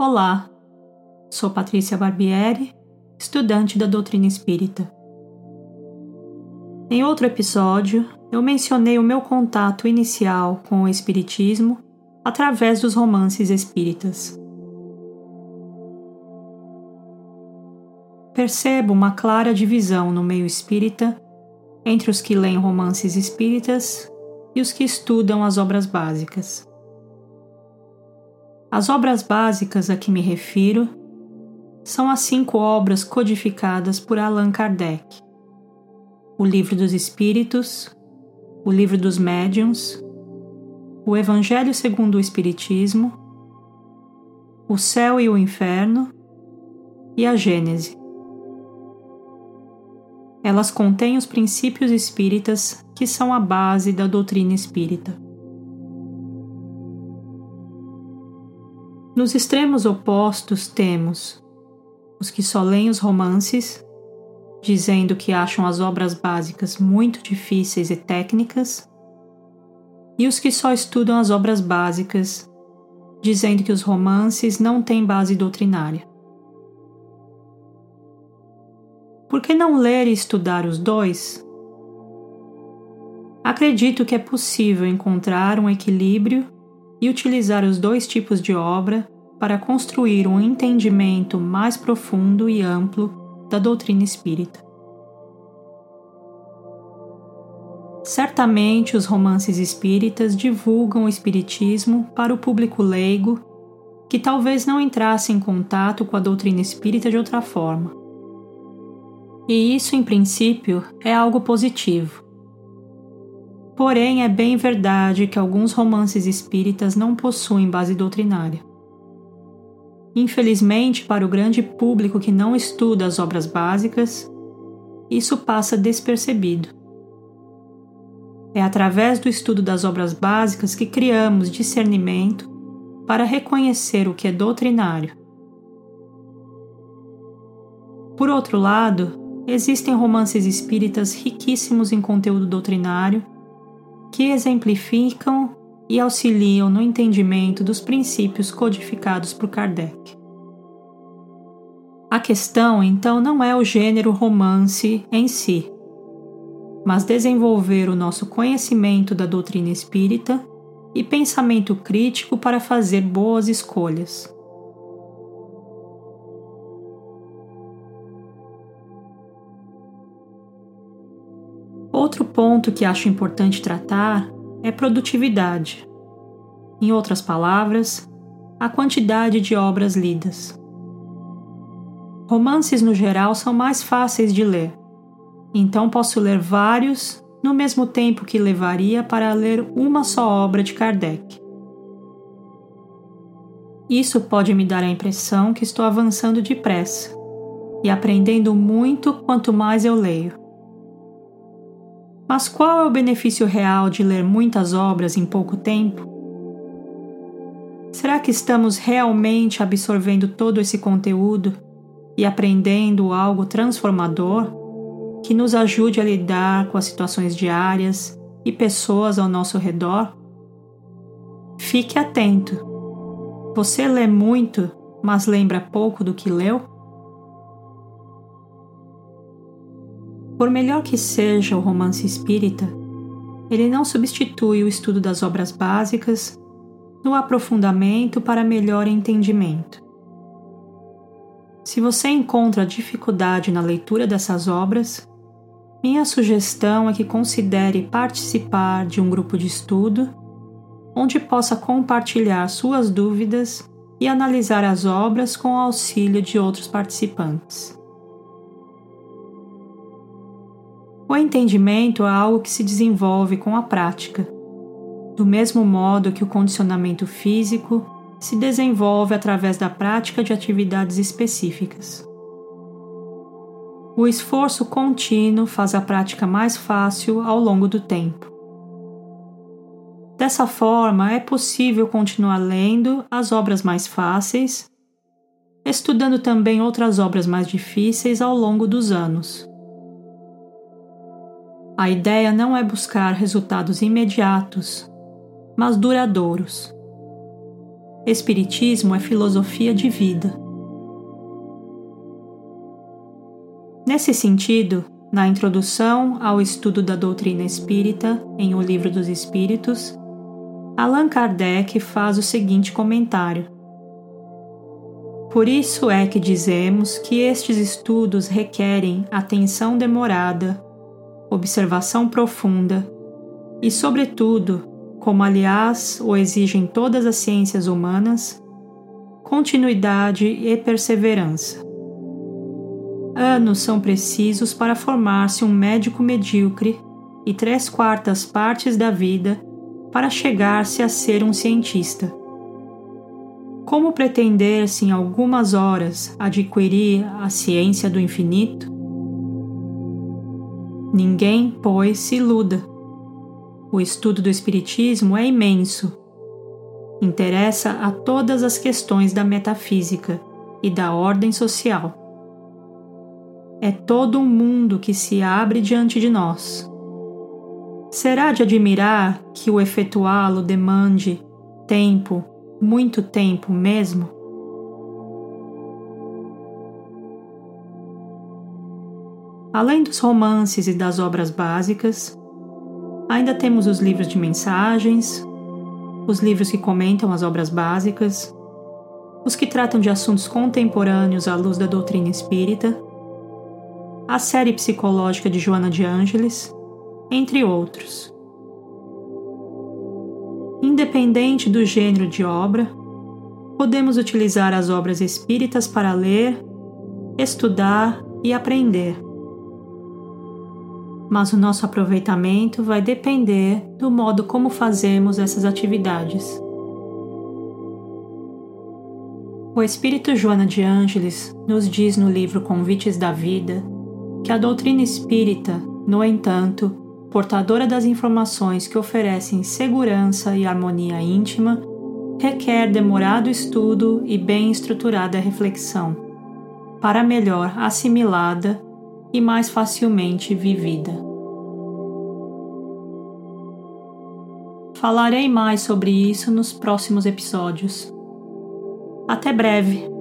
Olá, sou Patrícia Barbieri, estudante da doutrina espírita. Em outro episódio, eu mencionei o meu contato inicial com o Espiritismo através dos romances espíritas. Percebo uma clara divisão no meio espírita entre os que leem romances espíritas e os que estudam as obras básicas. As obras básicas a que me refiro são as cinco obras codificadas por Allan Kardec: o Livro dos Espíritos, o Livro dos Médiuns, o Evangelho segundo o Espiritismo, o Céu e o Inferno e a Gênese. Elas contêm os princípios espíritas que são a base da doutrina espírita. Nos extremos opostos temos os que só leem os romances, dizendo que acham as obras básicas muito difíceis e técnicas, e os que só estudam as obras básicas, dizendo que os romances não têm base doutrinária. Por que não ler e estudar os dois? Acredito que é possível encontrar um equilíbrio e utilizar os dois tipos de obra para construir um entendimento mais profundo e amplo da doutrina espírita. Certamente os romances espíritas divulgam o espiritismo para o público leigo que talvez não entrasse em contato com a doutrina espírita de outra forma. E isso, em princípio, é algo positivo. Porém, é bem verdade que alguns romances espíritas não possuem base doutrinária. Infelizmente, para o grande público que não estuda as obras básicas, isso passa despercebido. É através do estudo das obras básicas que criamos discernimento para reconhecer o que é doutrinário. Por outro lado, existem romances espíritas riquíssimos em conteúdo doutrinário que exemplificam e auxiliam no entendimento dos princípios codificados por Kardec. A questão, então, não é o gênero romance em si, mas desenvolver o nosso conhecimento da doutrina espírita e pensamento crítico para fazer boas escolhas. Outro ponto que acho importante tratar é produtividade. Em outras palavras, a quantidade de obras lidas. Romances no geral são mais fáceis de ler, então posso ler vários no mesmo tempo que levaria para ler uma só obra de Kardec. Isso pode me dar a impressão que estou avançando depressa e aprendendo muito quanto mais eu leio. Mas qual é o benefício real de ler muitas obras em pouco tempo? Será que estamos realmente absorvendo todo esse conteúdo e aprendendo algo transformador que nos ajude a lidar com as situações diárias e pessoas ao nosso redor? Fique atento. Você lê muito, mas lembra pouco do que leu? Por melhor que seja o romance espírita, ele não substitui o estudo das obras básicas no aprofundamento para melhor entendimento. Se você encontra dificuldade na leitura dessas obras, minha sugestão é que considere participar de um grupo de estudo onde possa compartilhar suas dúvidas e analisar as obras com o auxílio de outros participantes. O entendimento é algo que se desenvolve com a prática, do mesmo modo que o condicionamento físico se desenvolve através da prática de atividades específicas. O esforço contínuo faz a prática mais fácil ao longo do tempo. Dessa forma, é possível continuar lendo as obras mais fáceis, estudando também outras obras mais difíceis ao longo dos anos. A ideia não é buscar resultados imediatos, mas duradouros. Espiritismo é filosofia de vida. Nesse sentido, na introdução ao estudo da doutrina espírita em O Livro dos Espíritos, Allan Kardec faz o seguinte comentário. Por isso é que dizemos que estes estudos requerem atenção demorada, observação profunda e, sobretudo, como aliás o exigem todas as ciências humanas, continuidade e perseverança. Anos são precisos para formar-se um médico medíocre e três quartas partes da vida para chegar-se a ser um cientista. Como pretender-se em algumas horas adquirir a ciência do infinito? Ninguém, pois, se iluda. O estudo do Espiritismo é imenso. Interessa a todas as questões da metafísica e da ordem social. É todo um mundo que se abre diante de nós. Será de admirar que o efetuá-lo demande tempo, muito tempo mesmo? Além dos romances e das obras básicas, ainda temos os livros de mensagens, os livros que comentam as obras básicas, os que tratam de assuntos contemporâneos à luz da doutrina espírita a série psicológica de Joana de Ângeles, entre outros. Independente do gênero de obra, podemos utilizar as obras espíritas para ler, estudar e aprender. Mas o nosso aproveitamento vai depender do modo como fazemos essas atividades. O Espírito Joana de Ângeles nos diz no livro Convites da Vida que a doutrina espírita, no entanto, portadora das informações que oferecem segurança e harmonia íntima, requer demorado estudo e bem estruturada reflexão, para melhor assimilada e mais facilmente vivida. Falarei mais sobre isso nos próximos episódios. Até breve!